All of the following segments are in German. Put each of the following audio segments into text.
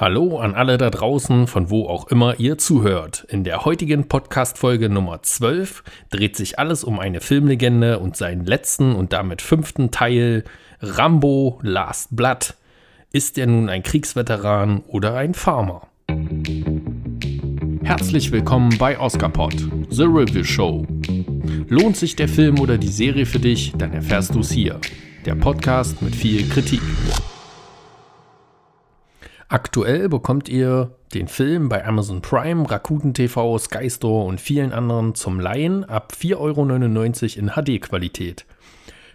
Hallo an alle da draußen, von wo auch immer ihr zuhört. In der heutigen Podcast-Folge Nummer 12 dreht sich alles um eine Filmlegende und seinen letzten und damit fünften Teil Rambo Last Blood. Ist er nun ein Kriegsveteran oder ein Farmer? Herzlich willkommen bei Oscarpod, The Review Show. Lohnt sich der Film oder die Serie für dich, dann erfährst du es hier. Der Podcast mit viel Kritik. Aktuell bekommt ihr den Film bei Amazon Prime, Rakuten TV, Sky Store und vielen anderen zum Laien ab 4,99 Euro in HD-Qualität.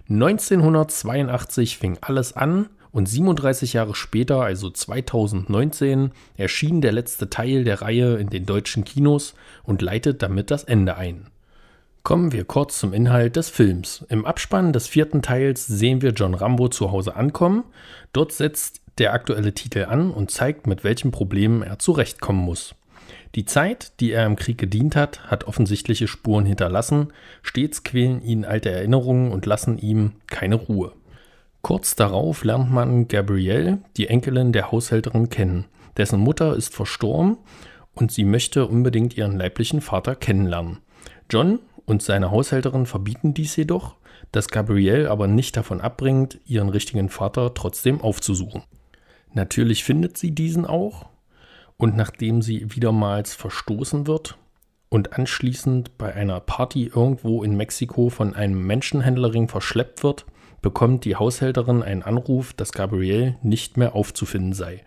1982 fing alles an und 37 Jahre später, also 2019, erschien der letzte Teil der Reihe in den deutschen Kinos und leitet damit das Ende ein. Kommen wir kurz zum Inhalt des Films. Im Abspann des vierten Teils sehen wir John Rambo zu Hause ankommen. Dort setzt der aktuelle Titel an und zeigt, mit welchen Problemen er zurechtkommen muss. Die Zeit, die er im Krieg gedient hat, hat offensichtliche Spuren hinterlassen, stets quälen ihn alte Erinnerungen und lassen ihm keine Ruhe. Kurz darauf lernt man Gabrielle, die Enkelin der Haushälterin, kennen. Dessen Mutter ist verstorben und sie möchte unbedingt ihren leiblichen Vater kennenlernen. John und seine Haushälterin verbieten dies jedoch, das Gabrielle aber nicht davon abbringt, ihren richtigen Vater trotzdem aufzusuchen. Natürlich findet sie diesen auch und nachdem sie wiedermals verstoßen wird und anschließend bei einer Party irgendwo in Mexiko von einem Menschenhändlerring verschleppt wird, bekommt die Haushälterin einen Anruf, dass Gabrielle nicht mehr aufzufinden sei.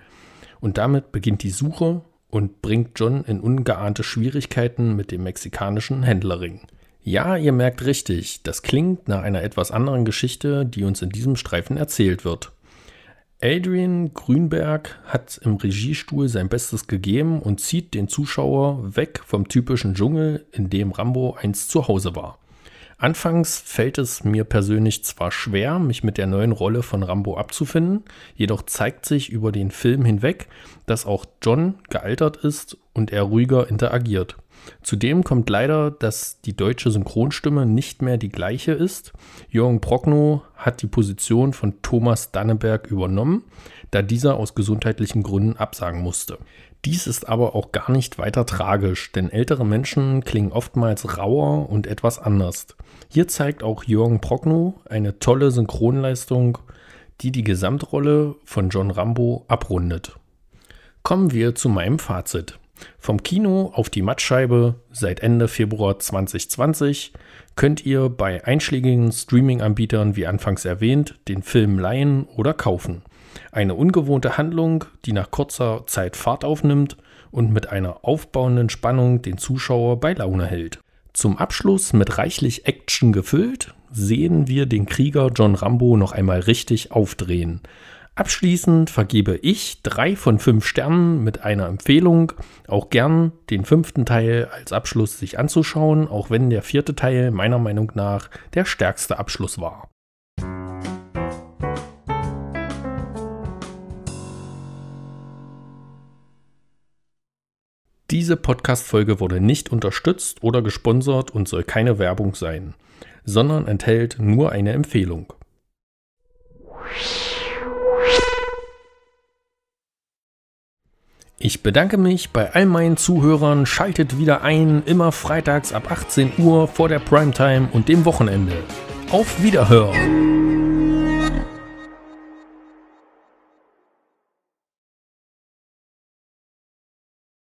Und damit beginnt die Suche und bringt John in ungeahnte Schwierigkeiten mit dem mexikanischen Händlerring. Ja, ihr merkt richtig, das klingt nach einer etwas anderen Geschichte, die uns in diesem Streifen erzählt wird. Adrian Grünberg hat im Regiestuhl sein Bestes gegeben und zieht den Zuschauer weg vom typischen Dschungel, in dem Rambo einst zu Hause war. Anfangs fällt es mir persönlich zwar schwer, mich mit der neuen Rolle von Rambo abzufinden, jedoch zeigt sich über den Film hinweg, dass auch John gealtert ist und er ruhiger interagiert. Zudem kommt leider, dass die deutsche Synchronstimme nicht mehr die gleiche ist. Jürgen Prochnow hat die Position von Thomas Danneberg übernommen, da dieser aus gesundheitlichen Gründen absagen musste. Dies ist aber auch gar nicht weiter tragisch, denn ältere Menschen klingen oftmals rauer und etwas anders. Hier zeigt auch Jürgen Prochnow eine tolle Synchronleistung, die die Gesamtrolle von John Rambo abrundet. Kommen wir zu meinem Fazit. Vom Kino auf die Mattscheibe seit Ende Februar 2020 könnt ihr bei einschlägigen Streaming-Anbietern, wie anfangs erwähnt, den Film leihen oder kaufen. Eine ungewohnte Handlung, die nach kurzer Zeit Fahrt aufnimmt und mit einer aufbauenden Spannung den Zuschauer bei Laune hält. Zum Abschluss mit reichlich Action gefüllt, sehen wir den Krieger John Rambo noch einmal richtig aufdrehen. Abschließend vergebe ich drei von fünf Sternen mit einer Empfehlung, auch gern den fünften Teil als Abschluss sich anzuschauen, auch wenn der vierte Teil meiner Meinung nach der stärkste Abschluss war. Diese Podcast-Folge wurde nicht unterstützt oder gesponsert und soll keine Werbung sein, sondern enthält nur eine Empfehlung. Ich bedanke mich bei all meinen Zuhörern. Schaltet wieder ein, immer freitags ab 18 Uhr vor der Primetime und dem Wochenende. Auf Wiederhören!